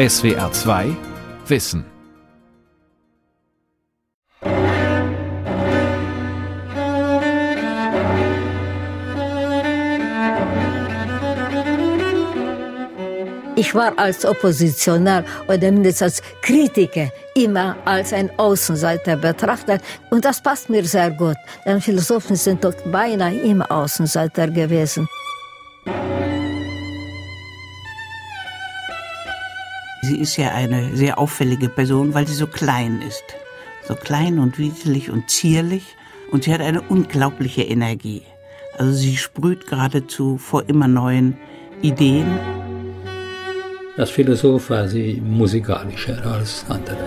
SWR 2 Wissen. Ich war als Oppositionär oder mindestens als Kritiker immer als ein Außenseiter betrachtet. Und das passt mir sehr gut, denn Philosophen sind doch beinahe immer Außenseiter gewesen. Sie ist ja eine sehr auffällige Person, weil sie so klein ist. So klein und wieselig und zierlich. Und sie hat eine unglaubliche Energie. Also sie sprüht geradezu vor immer neuen Ideen. Als Philosoph war sie musikalischer als andere.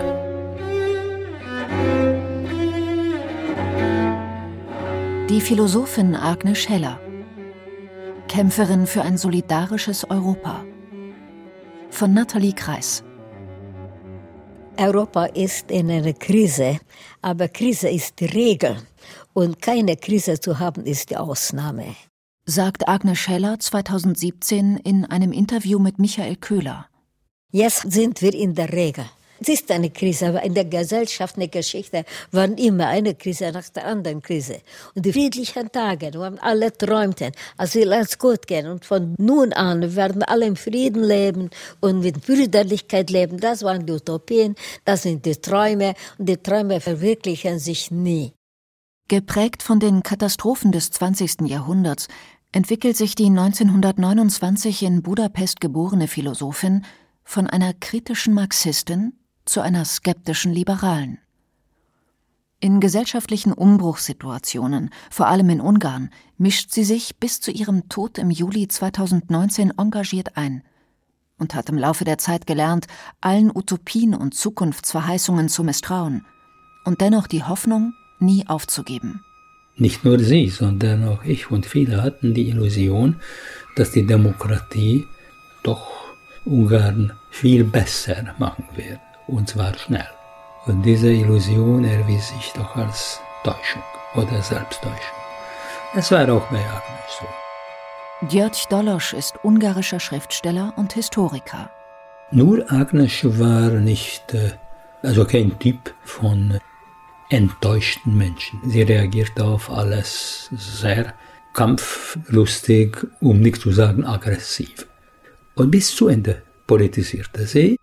Die Philosophin Agnes Scheller. Kämpferin für ein solidarisches Europa. Von Nathalie Kreis. Europa ist in einer Krise, aber Krise ist die Regel und keine Krise zu haben ist die Ausnahme sagt Agnes Scheller 2017 in einem Interview mit Michael Köhler. Jetzt sind wir in der Regel. Es ist eine Krise, aber in der Gesellschaft, in der Geschichte waren immer eine Krise nach der anderen Krise. Und die friedlichen Tage, wo alle träumten, es will alles gut gehen. Und von nun an werden alle im Frieden leben und mit Brüderlichkeit leben. Das waren die Utopien, das sind die Träume. Und die Träume verwirklichen sich nie. Geprägt von den Katastrophen des 20. Jahrhunderts entwickelt sich die 1929 in Budapest geborene Philosophin von einer kritischen Marxistin zu einer skeptischen Liberalen. In gesellschaftlichen Umbruchssituationen, vor allem in Ungarn, mischt sie sich bis zu ihrem Tod im Juli 2019 engagiert ein und hat im Laufe der Zeit gelernt, allen Utopien und Zukunftsverheißungen zu misstrauen und dennoch die Hoffnung nie aufzugeben. Nicht nur sie, sondern auch ich und viele hatten die Illusion, dass die Demokratie doch Ungarn viel besser machen wird, und zwar schnell. Und diese Illusion erwies sich doch als Täuschung oder Selbsttäuschung. Es war auch bei Agnes so. György Dolosch ist ungarischer Schriftsteller und Historiker. Nur Agnes war nicht, äh, also kein Typ von enttäuschten Menschen. Sie reagierte auf alles sehr kampflustig, um nicht zu sagen aggressiv. Und bis zu Ende politisierte sie.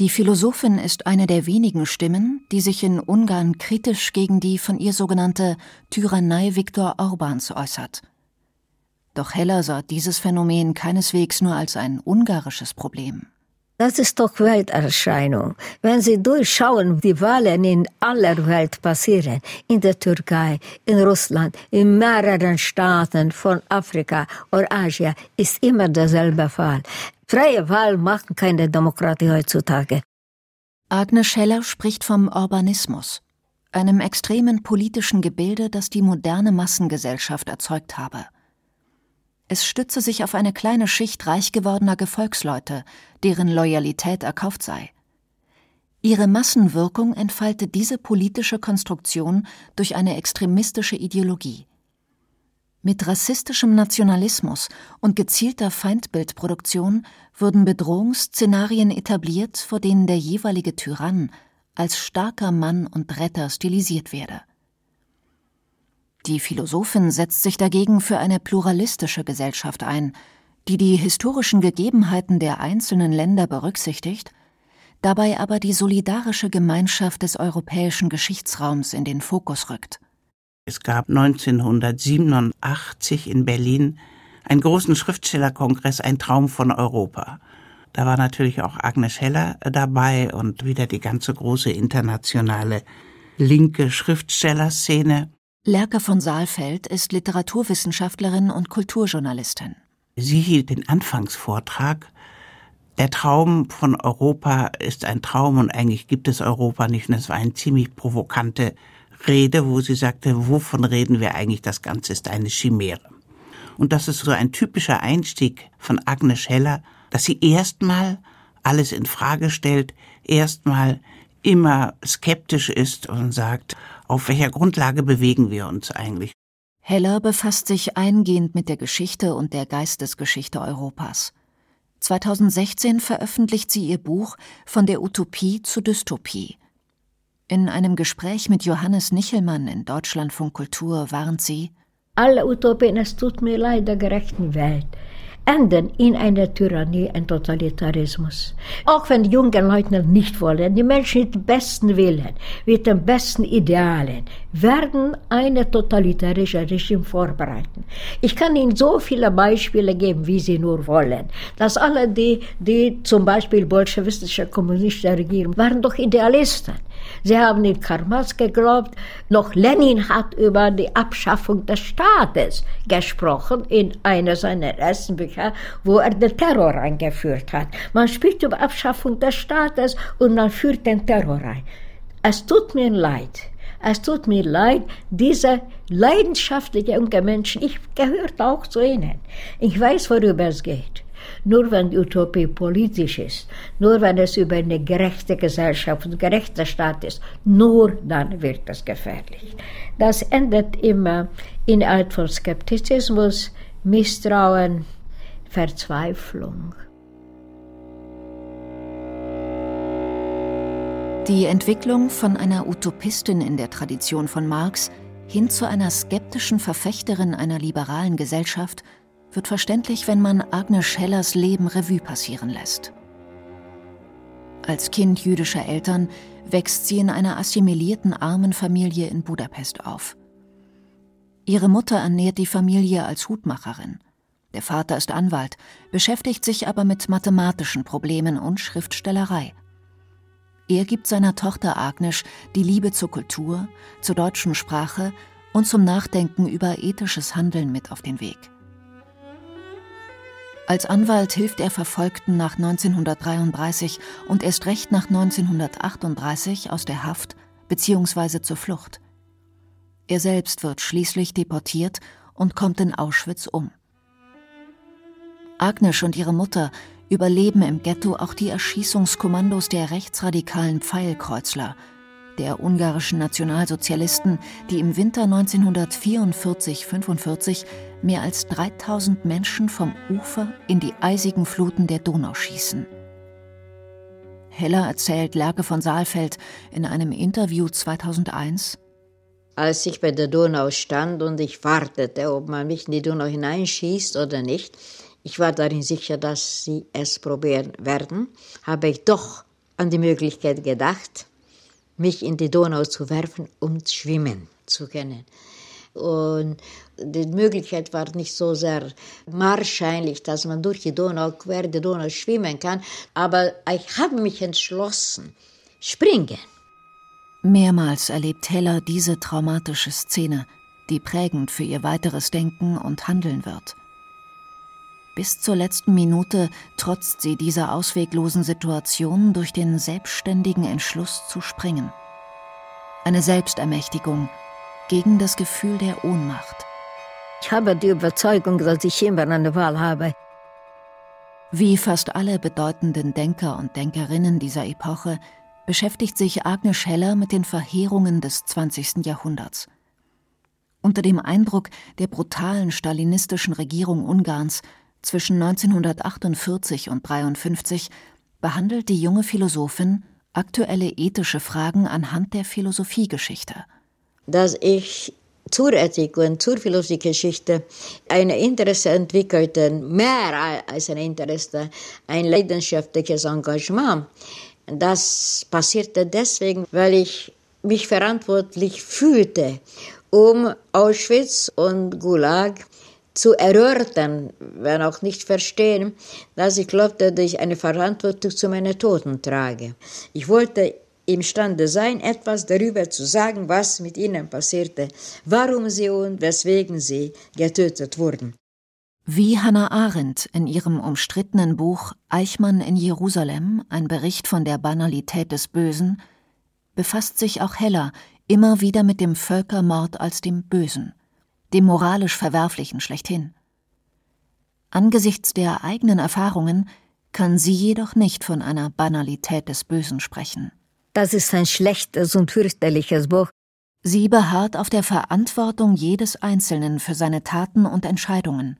Die Philosophin ist eine der wenigen Stimmen, die sich in Ungarn kritisch gegen die von ihr sogenannte Tyrannei Viktor Orbans äußert. Doch Heller sah dieses Phänomen keineswegs nur als ein ungarisches Problem. Das ist doch Welterscheinung. Wenn Sie durchschauen, die Wahlen in aller Welt passieren, in der Türkei, in Russland, in mehreren Staaten von Afrika oder Asien, ist immer derselbe Fall. Freie Wahl machen keine Demokratie heutzutage. Agnes Scheller spricht vom Urbanismus, einem extremen politischen Gebilde, das die moderne Massengesellschaft erzeugt habe. Es stütze sich auf eine kleine Schicht reich gewordener Gefolgsleute, deren Loyalität erkauft sei. Ihre Massenwirkung entfalte diese politische Konstruktion durch eine extremistische Ideologie. Mit rassistischem Nationalismus und gezielter Feindbildproduktion wurden Bedrohungsszenarien etabliert, vor denen der jeweilige Tyrann als starker Mann und Retter stilisiert werde. Die Philosophin setzt sich dagegen für eine pluralistische Gesellschaft ein, die die historischen Gegebenheiten der einzelnen Länder berücksichtigt, dabei aber die solidarische Gemeinschaft des europäischen Geschichtsraums in den Fokus rückt. Es gab 1987 in Berlin einen großen Schriftstellerkongress Ein Traum von Europa. Da war natürlich auch Agnes Heller dabei und wieder die ganze große internationale linke Schriftstellerszene. Lerke von Saalfeld ist Literaturwissenschaftlerin und Kulturjournalistin. Sie hielt den Anfangsvortrag. Der Traum von Europa ist ein Traum und eigentlich gibt es Europa nicht. Und es war eine ziemlich provokante Rede, wo sie sagte, wovon reden wir eigentlich? Das Ganze ist eine Chimäre. Und das ist so ein typischer Einstieg von Agnes Heller, dass sie erstmal alles in Frage stellt, erstmal immer skeptisch ist und sagt, auf welcher Grundlage bewegen wir uns eigentlich? Heller befasst sich eingehend mit der Geschichte und der Geistesgeschichte Europas. 2016 veröffentlicht sie ihr Buch Von der Utopie zur Dystopie. In einem Gespräch mit Johannes Nichelmann in Deutschlandfunk Kultur warnt sie Alle Utopien, es tut mir leid, der gerechten Welt enden in einer Tyrannie, ein Totalitarismus. Auch wenn die jungen Leute nicht wollen, die Menschen mit dem besten Willen, mit den besten Idealen, werden eine totalitarische Regime vorbereiten. Ich kann Ihnen so viele Beispiele geben, wie Sie nur wollen. Dass alle die, die zum Beispiel bolschewistische kommunistische Regierung, waren doch Idealisten. Sie haben in Karl Marx geglaubt, noch Lenin hat über die Abschaffung des Staates gesprochen in einer seiner ersten Bücher, wo er den Terror eingeführt hat. Man spricht über Abschaffung des Staates und man führt den Terror ein. Es tut mir leid. Es tut mir leid, diese leidenschaftlichen jungen Menschen, ich gehört auch zu ihnen. Ich weiß, worüber es geht. Nur wenn die Utopie politisch ist, nur wenn es über eine gerechte Gesellschaft und gerechter Staat ist, nur dann wird es gefährlich. Das endet immer in Art von Skeptizismus, Misstrauen, Verzweiflung. Die Entwicklung von einer Utopistin in der Tradition von Marx hin zu einer skeptischen Verfechterin einer liberalen Gesellschaft wird verständlich, wenn man Agnes Schellers Leben Revue passieren lässt. Als Kind jüdischer Eltern wächst sie in einer assimilierten armen Familie in Budapest auf. Ihre Mutter ernährt die Familie als Hutmacherin. Der Vater ist Anwalt, beschäftigt sich aber mit mathematischen Problemen und Schriftstellerei. Er gibt seiner Tochter Agnes die Liebe zur Kultur, zur deutschen Sprache und zum Nachdenken über ethisches Handeln mit auf den Weg. Als Anwalt hilft er Verfolgten nach 1933 und erst recht nach 1938 aus der Haft bzw. zur Flucht. Er selbst wird schließlich deportiert und kommt in Auschwitz um. Agnes und ihre Mutter überleben im Ghetto auch die Erschießungskommandos der rechtsradikalen Pfeilkreuzler, der ungarischen Nationalsozialisten, die im Winter 1944-45 mehr als 3000 Menschen vom Ufer in die eisigen Fluten der Donau schießen. Heller erzählt Lerke von Saalfeld in einem Interview 2001, als ich bei der Donau stand und ich wartete, ob man mich in die Donau hineinschießt oder nicht, ich war darin sicher, dass sie es probieren werden, habe ich doch an die Möglichkeit gedacht, mich in die Donau zu werfen, um schwimmen zu können. Und die Möglichkeit war nicht so sehr wahrscheinlich, dass man durch die Donau, quer die Donau schwimmen kann. Aber ich habe mich entschlossen, springen. Mehrmals erlebt Heller diese traumatische Szene, die prägend für ihr weiteres Denken und Handeln wird. Bis zur letzten Minute trotzt sie dieser ausweglosen Situation durch den selbstständigen Entschluss zu springen. Eine Selbstermächtigung gegen das Gefühl der Ohnmacht. Ich habe die Überzeugung, dass ich immer eine Wahl habe. Wie fast alle bedeutenden Denker und Denkerinnen dieser Epoche beschäftigt sich Agnes Scheller mit den Verheerungen des 20. Jahrhunderts. Unter dem Eindruck der brutalen stalinistischen Regierung Ungarns zwischen 1948 und 1953 behandelt die junge Philosophin aktuelle ethische Fragen anhand der Philosophiegeschichte. Dass ich zur Ethik und zur Philosophiegeschichte ein Interesse entwickelte, mehr als ein Interesse, ein leidenschaftliches Engagement. Das passierte deswegen, weil ich mich verantwortlich fühlte, um Auschwitz und Gulag zu erörtern, wenn auch nicht verstehen, dass ich glaubte, dass ich eine Verantwortung zu meinen Toten trage. Ich wollte imstande sein, etwas darüber zu sagen, was mit ihnen passierte, warum sie und weswegen sie getötet wurden. Wie Hannah Arendt in ihrem umstrittenen Buch Eichmann in Jerusalem, ein Bericht von der Banalität des Bösen, befasst sich auch Heller immer wieder mit dem Völkermord als dem Bösen dem moralisch Verwerflichen schlechthin. Angesichts der eigenen Erfahrungen kann sie jedoch nicht von einer Banalität des Bösen sprechen. Das ist ein schlechtes und fürchterliches Buch. Sie beharrt auf der Verantwortung jedes Einzelnen für seine Taten und Entscheidungen.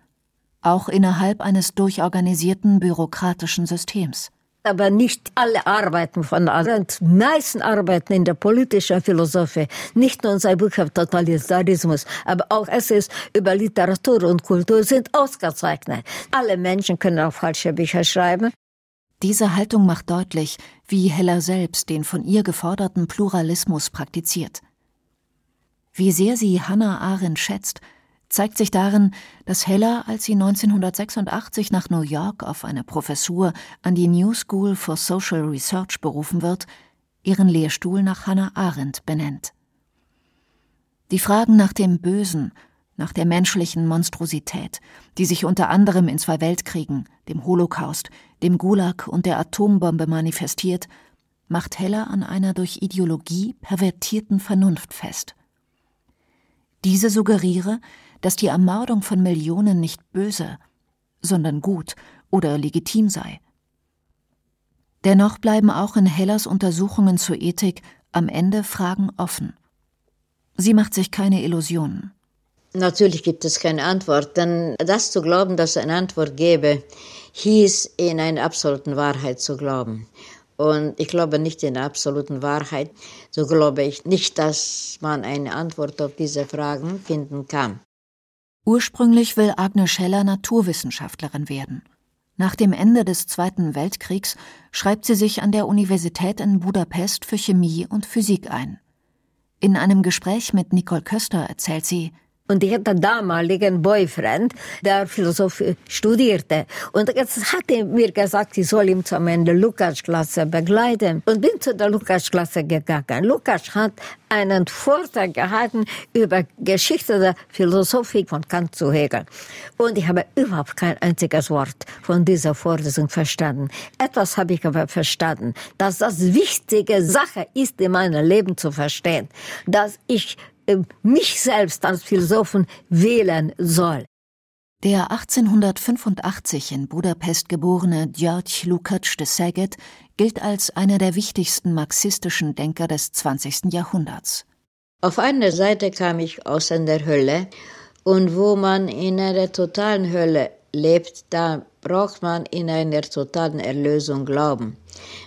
auch innerhalb eines durchorganisierten bürokratischen Systems. Aber nicht alle arbeiten von allen. Die meisten arbeiten in der politischen Philosophie, nicht nur in seinem Buch auf Totalitarismus, aber auch Essays über Literatur und Kultur sind ausgezeichnet. Alle Menschen können auch falsche Bücher schreiben. Diese Haltung macht deutlich, wie Heller selbst den von ihr geforderten Pluralismus praktiziert. Wie sehr sie Hannah Arendt schätzt, zeigt sich darin, dass Heller, als sie 1986 nach New York auf eine Professur an die New School for Social Research berufen wird, ihren Lehrstuhl nach Hannah Arendt benennt. Die Fragen nach dem Bösen, nach der menschlichen Monstrosität, die sich unter anderem in zwei Weltkriegen, dem Holocaust, dem Gulag und der Atombombe manifestiert, macht Heller an einer durch Ideologie pervertierten Vernunft fest. Diese suggeriere, dass die Ermordung von Millionen nicht böse, sondern gut oder legitim sei. Dennoch bleiben auch in Hellers Untersuchungen zur Ethik am Ende Fragen offen. Sie macht sich keine Illusionen. Natürlich gibt es keine Antwort, denn das zu glauben, dass es eine Antwort gäbe, hieß in eine absolute Wahrheit zu glauben. Und ich glaube nicht in der absoluten Wahrheit. So glaube ich nicht, dass man eine Antwort auf diese Fragen finden kann. Ursprünglich will Agnes Scheller Naturwissenschaftlerin werden. Nach dem Ende des Zweiten Weltkriegs schreibt sie sich an der Universität in Budapest für Chemie und Physik ein. In einem Gespräch mit Nicole Köster erzählt sie, und ich hatte damaligen Boyfriend, der Philosophie studierte. Und jetzt hat er mir gesagt, ich soll ihn zu meiner Lukas-Klasse begleiten. Und bin zu der Lukas-Klasse gegangen. Lukas hat einen Vortrag gehalten über Geschichte der Philosophie von Kant zu Hegel. Und ich habe überhaupt kein einziges Wort von dieser Vorlesung verstanden. Etwas habe ich aber verstanden, dass das wichtige Sache ist, in meinem Leben zu verstehen, dass ich mich selbst als Philosophen wählen soll. Der 1885 in Budapest geborene György Lukács de Szeged gilt als einer der wichtigsten marxistischen Denker des 20. Jahrhunderts. Auf einer Seite kam ich aus einer Hölle und wo man in einer totalen Hölle lebt, da braucht man in einer totalen Erlösung glauben.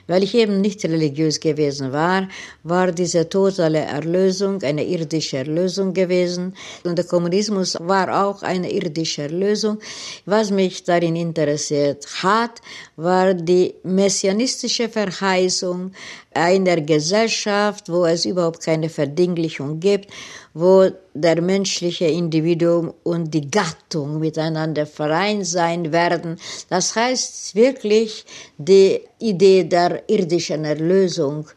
Weil ich eben nicht religiös gewesen war, war diese totale Erlösung eine irdische Erlösung gewesen. Und der Kommunismus war auch eine irdische Erlösung. Was mich darin interessiert hat, war die messianistische Verheißung einer Gesellschaft, wo es überhaupt keine Verdinglichung gibt wo der menschliche Individuum und die Gattung miteinander vereint sein werden. Das heißt wirklich die Idee der irdischen Erlösung.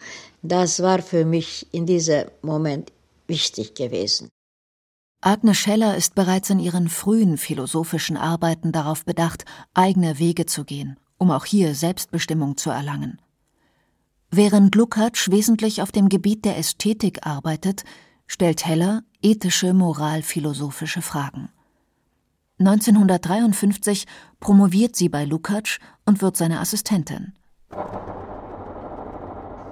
Das war für mich in diesem Moment wichtig gewesen. Agnes Scheller ist bereits in ihren frühen philosophischen Arbeiten darauf bedacht, eigene Wege zu gehen, um auch hier Selbstbestimmung zu erlangen. Während Lukács wesentlich auf dem Gebiet der Ästhetik arbeitet, stellt Heller ethische moralphilosophische Fragen. 1953 promoviert sie bei Lukács und wird seine Assistentin.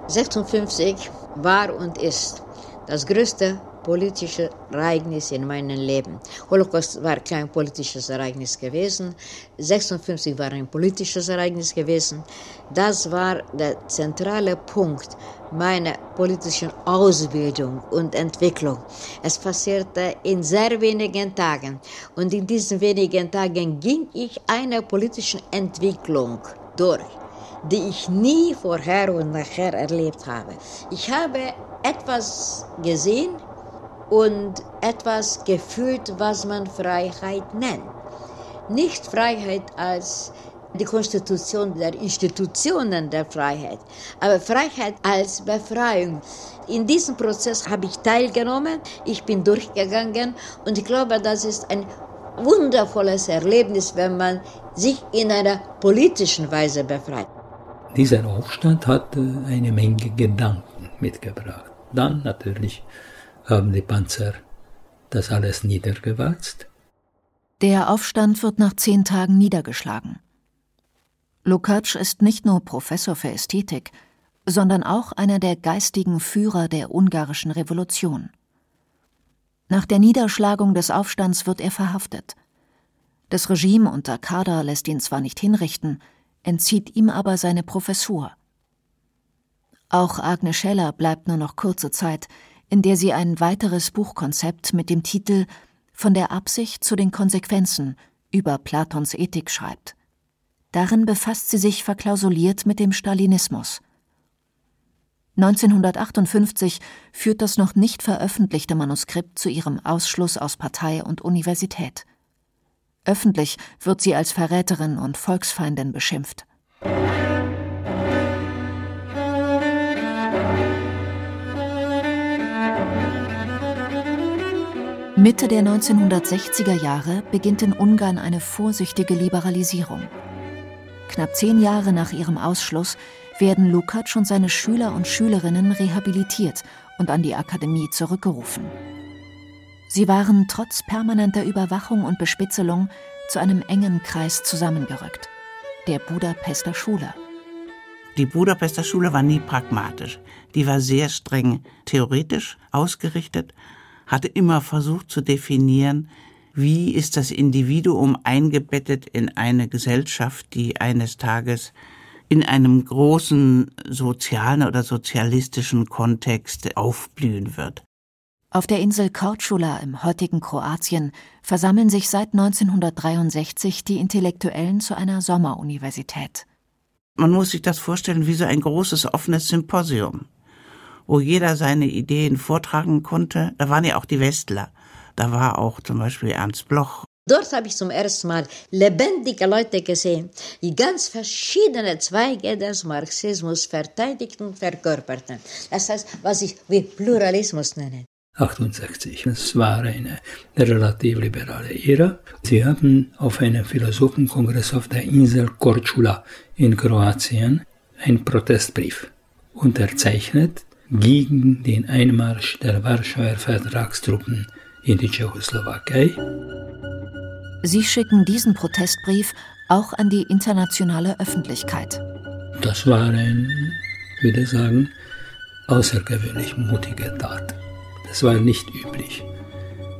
56 war und ist das größte politische Ereignis in meinem Leben. Holocaust war kein politisches Ereignis gewesen. 56 war ein politisches Ereignis gewesen. Das war der zentrale Punkt meiner politischen Ausbildung und Entwicklung. Es passierte in sehr wenigen Tagen. Und in diesen wenigen Tagen ging ich einer politischen Entwicklung durch die ich nie vorher und nachher erlebt habe. Ich habe etwas gesehen, und etwas gefühlt, was man Freiheit nennt. Nicht Freiheit als die Konstitution der Institutionen der Freiheit, aber Freiheit als Befreiung. In diesem Prozess habe ich teilgenommen, ich bin durchgegangen und ich glaube, das ist ein wundervolles Erlebnis, wenn man sich in einer politischen Weise befreit. Dieser Aufstand hat eine Menge Gedanken mitgebracht. Dann natürlich haben die Panzer das alles niedergewalzt. Der Aufstand wird nach zehn Tagen niedergeschlagen. Lukács ist nicht nur Professor für Ästhetik, sondern auch einer der geistigen Führer der ungarischen Revolution. Nach der Niederschlagung des Aufstands wird er verhaftet. Das Regime unter Kader lässt ihn zwar nicht hinrichten, entzieht ihm aber seine Professur. Auch Agnes Scheller bleibt nur noch kurze Zeit, in der sie ein weiteres Buchkonzept mit dem Titel Von der Absicht zu den Konsequenzen über Platons Ethik schreibt. Darin befasst sie sich verklausuliert mit dem Stalinismus. 1958 führt das noch nicht veröffentlichte Manuskript zu ihrem Ausschluss aus Partei und Universität. Öffentlich wird sie als Verräterin und Volksfeindin beschimpft. Mitte der 1960er Jahre beginnt in Ungarn eine vorsichtige Liberalisierung. Knapp zehn Jahre nach ihrem Ausschluss werden Lukács und seine Schüler und Schülerinnen rehabilitiert und an die Akademie zurückgerufen. Sie waren trotz permanenter Überwachung und Bespitzelung zu einem engen Kreis zusammengerückt, der Budapester Schule. Die Budapester Schule war nie pragmatisch. Die war sehr streng theoretisch ausgerichtet, hatte immer versucht zu definieren, wie ist das Individuum eingebettet in eine Gesellschaft, die eines Tages in einem großen sozialen oder sozialistischen Kontext aufblühen wird. Auf der Insel Korčula im heutigen Kroatien versammeln sich seit 1963 die Intellektuellen zu einer Sommeruniversität. Man muss sich das vorstellen wie so ein großes offenes Symposium, wo jeder seine Ideen vortragen konnte. Da waren ja auch die Westler. Da war auch zum Beispiel Ernst Bloch Dort habe ich zum ersten Mal lebendige Leute gesehen, die ganz verschiedene Zweige des Marxismus verteidigten und verkörperten. Das heißt, was ich wie Pluralismus nenne. 68. Es war eine relativ liberale Ära. Sie haben auf einem Philosophenkongress auf der Insel Korčula in Kroatien einen Protestbrief unterzeichnet gegen den Einmarsch der Warschauer Vertragstruppen in die Tschechoslowakei. Sie schicken diesen Protestbrief auch an die internationale Öffentlichkeit. Das war ein, würde ich sagen, außergewöhnlich mutige Tat. Das war nicht üblich.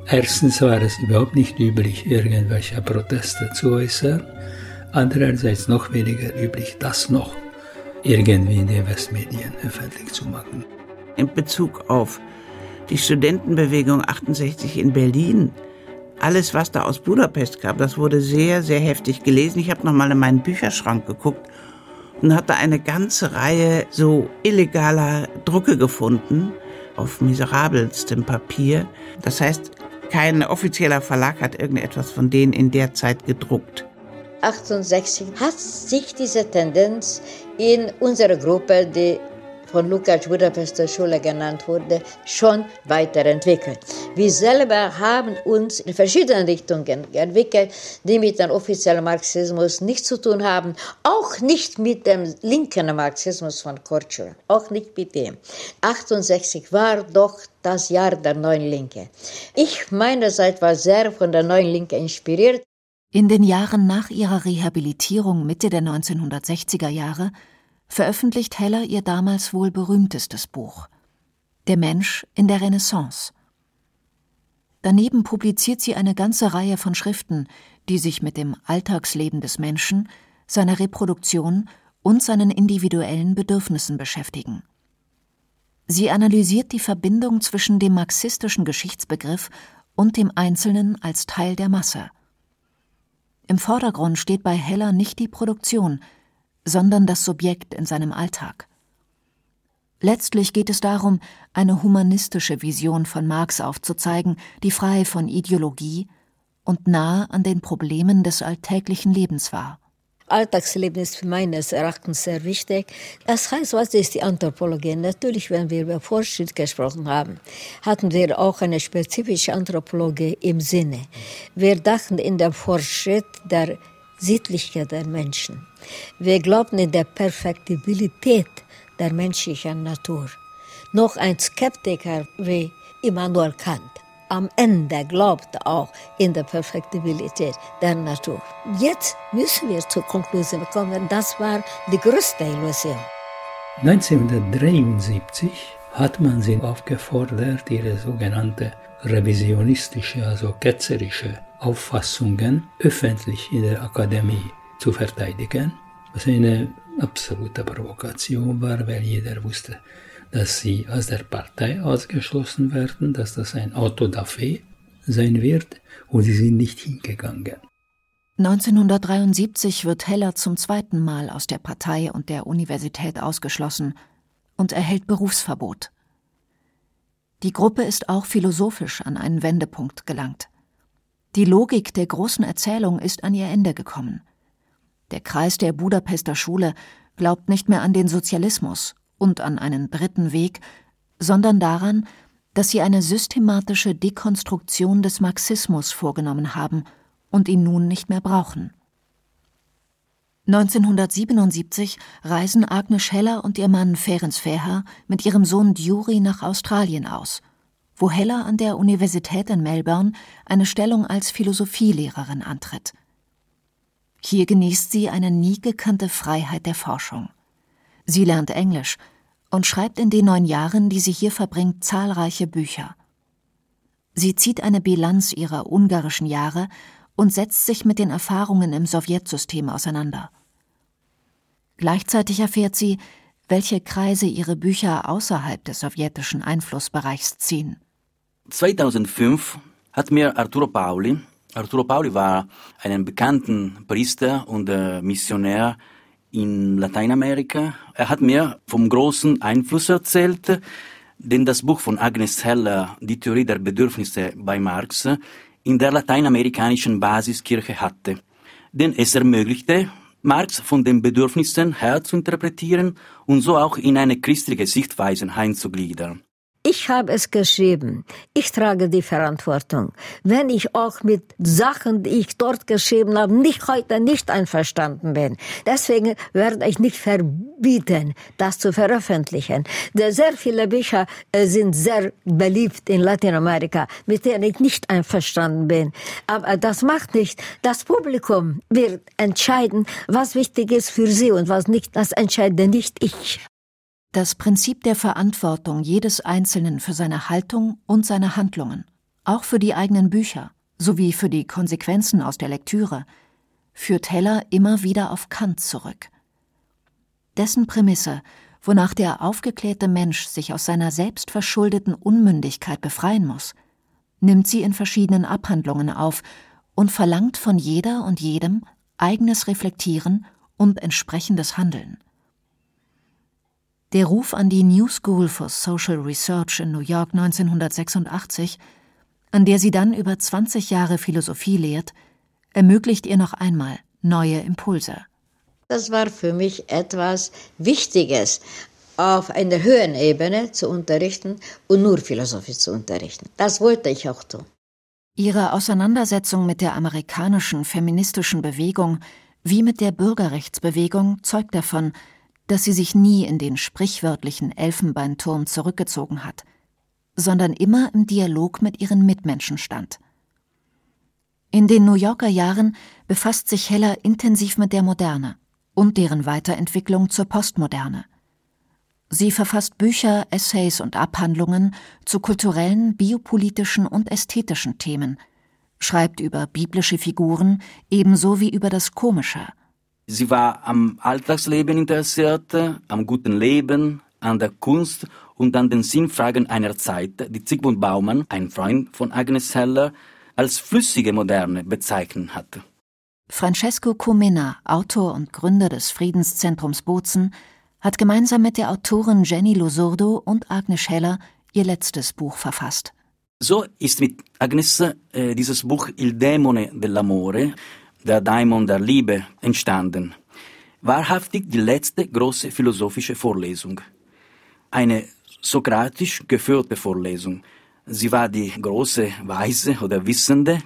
Erstens war es überhaupt nicht üblich, irgendwelche Proteste zu äußern. Andererseits noch weniger üblich, das noch irgendwie in den Westmedien öffentlich zu machen. In Bezug auf die Studentenbewegung 68 in Berlin alles, was da aus Budapest kam, das wurde sehr, sehr heftig gelesen. Ich habe nochmal in meinen Bücherschrank geguckt und hatte eine ganze Reihe so illegaler Drucke gefunden auf miserabelstem Papier. Das heißt, kein offizieller Verlag hat irgendetwas von denen in der Zeit gedruckt. 68 hat sich diese Tendenz in unserer Gruppe, die von Lukács Budapester Schule genannt wurde, schon weiterentwickelt. Wir selber haben uns in verschiedenen Richtungen entwickelt, die mit dem offiziellen Marxismus nichts zu tun haben, auch nicht mit dem linken Marxismus von Korčula, auch nicht mit dem. 68 war doch das Jahr der neuen Linke. Ich meinerseits war sehr von der neuen Linke inspiriert. In den Jahren nach ihrer Rehabilitierung Mitte der 1960er Jahre veröffentlicht Heller ihr damals wohl berühmtestes Buch Der Mensch in der Renaissance. Daneben publiziert sie eine ganze Reihe von Schriften, die sich mit dem Alltagsleben des Menschen, seiner Reproduktion und seinen individuellen Bedürfnissen beschäftigen. Sie analysiert die Verbindung zwischen dem marxistischen Geschichtsbegriff und dem Einzelnen als Teil der Masse. Im Vordergrund steht bei Heller nicht die Produktion, sondern das Subjekt in seinem Alltag. Letztlich geht es darum, eine humanistische Vision von Marx aufzuzeigen, die frei von Ideologie und nahe an den Problemen des alltäglichen Lebens war. Alltagsleben ist meines Erachtens sehr wichtig. Das heißt, was ist die Anthropologie? Natürlich, wenn wir über Fortschritt gesprochen haben, hatten wir auch eine spezifische Anthropologie im Sinne. Wir dachten in der Fortschritt der Sittlichkeit der Menschen. Wir glauben in der Perfektibilität der menschlichen Natur. Noch ein Skeptiker wie Immanuel Kant am Ende glaubte auch in der Perfektibilität der Natur. Jetzt müssen wir zur Konklusion kommen, das war die größte Illusion. 1973 hat man sie aufgefordert, ihre sogenannte revisionistische, also ketzerische Auffassungen öffentlich in der Akademie zu verteidigen, was eine absolute Provokation war, weil jeder wusste, dass sie aus der Partei ausgeschlossen werden, dass das ein Autodafé sein wird und sie sind nicht hingegangen. 1973 wird Heller zum zweiten Mal aus der Partei und der Universität ausgeschlossen und erhält Berufsverbot. Die Gruppe ist auch philosophisch an einen Wendepunkt gelangt. Die Logik der großen Erzählung ist an ihr Ende gekommen. Der Kreis der Budapester Schule glaubt nicht mehr an den Sozialismus und an einen dritten Weg, sondern daran, dass sie eine systematische Dekonstruktion des Marxismus vorgenommen haben und ihn nun nicht mehr brauchen. 1977 reisen Agnes Heller und ihr Mann Ferenc Feher mit ihrem Sohn Djuri nach Australien aus, wo Heller an der Universität in Melbourne eine Stellung als Philosophielehrerin antritt. Hier genießt sie eine nie gekannte Freiheit der Forschung. Sie lernt Englisch und schreibt in den neun Jahren, die sie hier verbringt, zahlreiche Bücher. Sie zieht eine Bilanz ihrer ungarischen Jahre und setzt sich mit den Erfahrungen im Sowjetsystem auseinander. Gleichzeitig erfährt sie, welche Kreise ihre Bücher außerhalb des sowjetischen Einflussbereichs ziehen. 2005 hat mir Arturo Pauli, Arturo Pauli war ein bekannter Priester und äh, Missionär in Lateinamerika. Er hat mir vom großen Einfluss erzählt, den das Buch von Agnes Heller, Die Theorie der Bedürfnisse bei Marx, in der lateinamerikanischen Basiskirche hatte. Denn es ermöglichte, Marx von den Bedürfnissen her zu interpretieren und so auch in eine christliche Sichtweise einzugliedern. Ich habe es geschrieben. Ich trage die Verantwortung. Wenn ich auch mit Sachen, die ich dort geschrieben habe, nicht heute nicht einverstanden bin. Deswegen werde ich nicht verbieten, das zu veröffentlichen. Sehr viele Bücher äh, sind sehr beliebt in Lateinamerika, mit denen ich nicht einverstanden bin. Aber das macht nicht. Das Publikum wird entscheiden, was wichtig ist für sie und was nicht. Das entscheide nicht ich. Das Prinzip der Verantwortung jedes Einzelnen für seine Haltung und seine Handlungen, auch für die eigenen Bücher sowie für die Konsequenzen aus der Lektüre, führt Heller immer wieder auf Kant zurück. Dessen Prämisse, wonach der aufgeklärte Mensch sich aus seiner selbstverschuldeten Unmündigkeit befreien muss, nimmt sie in verschiedenen Abhandlungen auf und verlangt von jeder und jedem eigenes Reflektieren und entsprechendes Handeln. Der Ruf an die New School for Social Research in New York 1986, an der sie dann über 20 Jahre Philosophie lehrt, ermöglicht ihr noch einmal neue Impulse. Das war für mich etwas Wichtiges, auf einer höheren Ebene zu unterrichten und nur Philosophie zu unterrichten. Das wollte ich auch tun. Ihre Auseinandersetzung mit der amerikanischen feministischen Bewegung wie mit der Bürgerrechtsbewegung zeugt davon, dass sie sich nie in den sprichwörtlichen Elfenbeinturm zurückgezogen hat, sondern immer im Dialog mit ihren Mitmenschen stand. In den New Yorker Jahren befasst sich Heller intensiv mit der Moderne und deren Weiterentwicklung zur Postmoderne. Sie verfasst Bücher, Essays und Abhandlungen zu kulturellen, biopolitischen und ästhetischen Themen, schreibt über biblische Figuren ebenso wie über das Komische – Sie war am Alltagsleben interessiert, am guten Leben, an der Kunst und an den Sinnfragen einer Zeit, die Zygmunt Baumann, ein Freund von Agnes Heller, als flüssige Moderne bezeichnet hatte. Francesco Comena, Autor und Gründer des Friedenszentrums Bozen, hat gemeinsam mit der Autorin Jenny Losurdo und Agnes Heller ihr letztes Buch verfasst. So ist mit Agnes äh, dieses Buch Il Demone dell'Amore der Daimon der Liebe entstanden. Wahrhaftig die letzte große philosophische Vorlesung. Eine sokratisch geführte Vorlesung. Sie war die große Weise oder Wissende,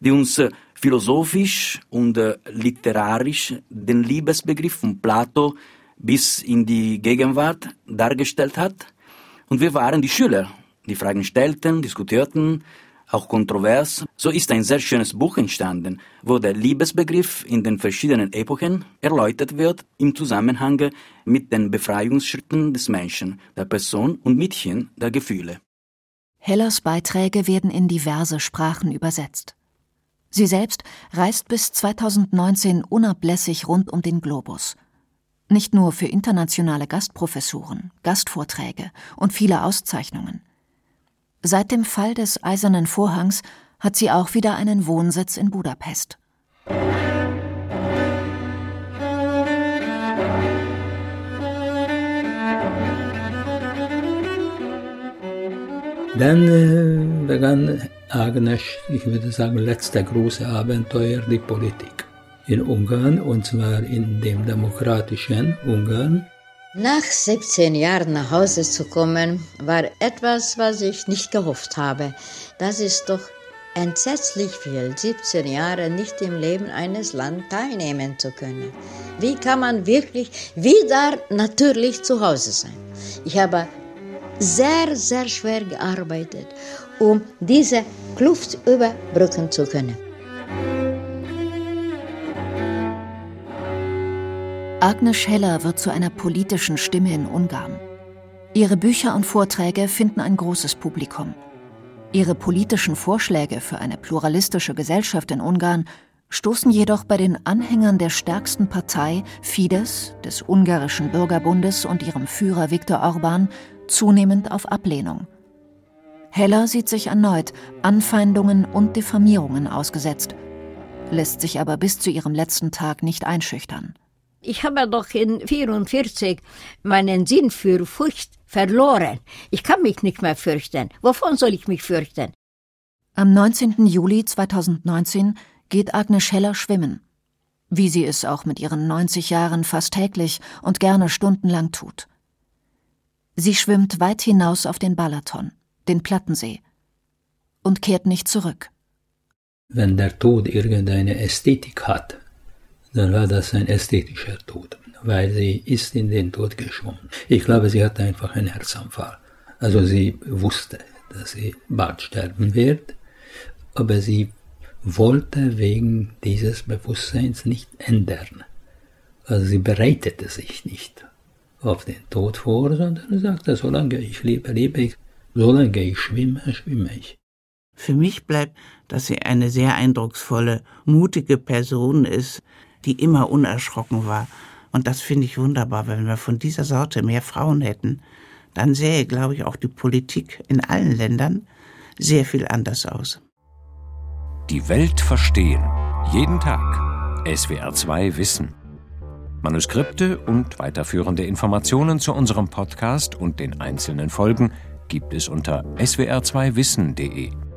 die uns philosophisch und literarisch den Liebesbegriff von Plato bis in die Gegenwart dargestellt hat. Und wir waren die Schüler, die Fragen stellten, diskutierten, auch kontrovers, so ist ein sehr schönes Buch entstanden, wo der Liebesbegriff in den verschiedenen Epochen erläutert wird im Zusammenhang mit den Befreiungsschritten des Menschen, der Person und Mädchen der Gefühle. Hellers Beiträge werden in diverse Sprachen übersetzt. Sie selbst reist bis 2019 unablässig rund um den Globus. Nicht nur für internationale Gastprofessuren, Gastvorträge und viele Auszeichnungen. Seit dem Fall des Eisernen Vorhangs hat sie auch wieder einen Wohnsitz in Budapest. Dann äh, begann Agnes, ich würde sagen, letzte große Abenteuer, die Politik in Ungarn, und zwar in dem demokratischen Ungarn. Nach 17 Jahren nach Hause zu kommen, war etwas, was ich nicht gehofft habe. Das ist doch entsetzlich viel, 17 Jahre nicht im Leben eines Landes teilnehmen zu können. Wie kann man wirklich wieder natürlich zu Hause sein? Ich habe sehr, sehr schwer gearbeitet, um diese Kluft überbrücken zu können. Agnes Scheller wird zu einer politischen Stimme in Ungarn. Ihre Bücher und Vorträge finden ein großes Publikum. Ihre politischen Vorschläge für eine pluralistische Gesellschaft in Ungarn stoßen jedoch bei den Anhängern der stärksten Partei Fidesz, des ungarischen Bürgerbundes und ihrem Führer Viktor Orban zunehmend auf Ablehnung. Heller sieht sich erneut Anfeindungen und Diffamierungen ausgesetzt, lässt sich aber bis zu ihrem letzten Tag nicht einschüchtern. Ich habe doch in 44 meinen Sinn für Furcht verloren. Ich kann mich nicht mehr fürchten. Wovon soll ich mich fürchten? Am 19. Juli 2019 geht Agnes Scheller schwimmen, wie sie es auch mit ihren 90 Jahren fast täglich und gerne stundenlang tut. Sie schwimmt weit hinaus auf den Balaton, den Plattensee, und kehrt nicht zurück. Wenn der Tod irgendeine Ästhetik hat, dann war das ein ästhetischer Tod, weil sie ist in den Tod geschwommen. Ich glaube, sie hatte einfach einen Herzanfall. Also sie wusste, dass sie bald sterben wird, aber sie wollte wegen dieses Bewusstseins nicht ändern. Also sie bereitete sich nicht auf den Tod vor, sondern sagte, solange ich lebe, lebe ich, solange ich schwimme, schwimme ich. Für mich bleibt, dass sie eine sehr eindrucksvolle, mutige Person ist, die immer unerschrocken war. Und das finde ich wunderbar, wenn wir von dieser Sorte mehr Frauen hätten, dann sähe, glaube ich, auch die Politik in allen Ländern sehr viel anders aus. Die Welt verstehen. Jeden Tag. SWR2 Wissen. Manuskripte und weiterführende Informationen zu unserem Podcast und den einzelnen Folgen gibt es unter swr2wissen.de.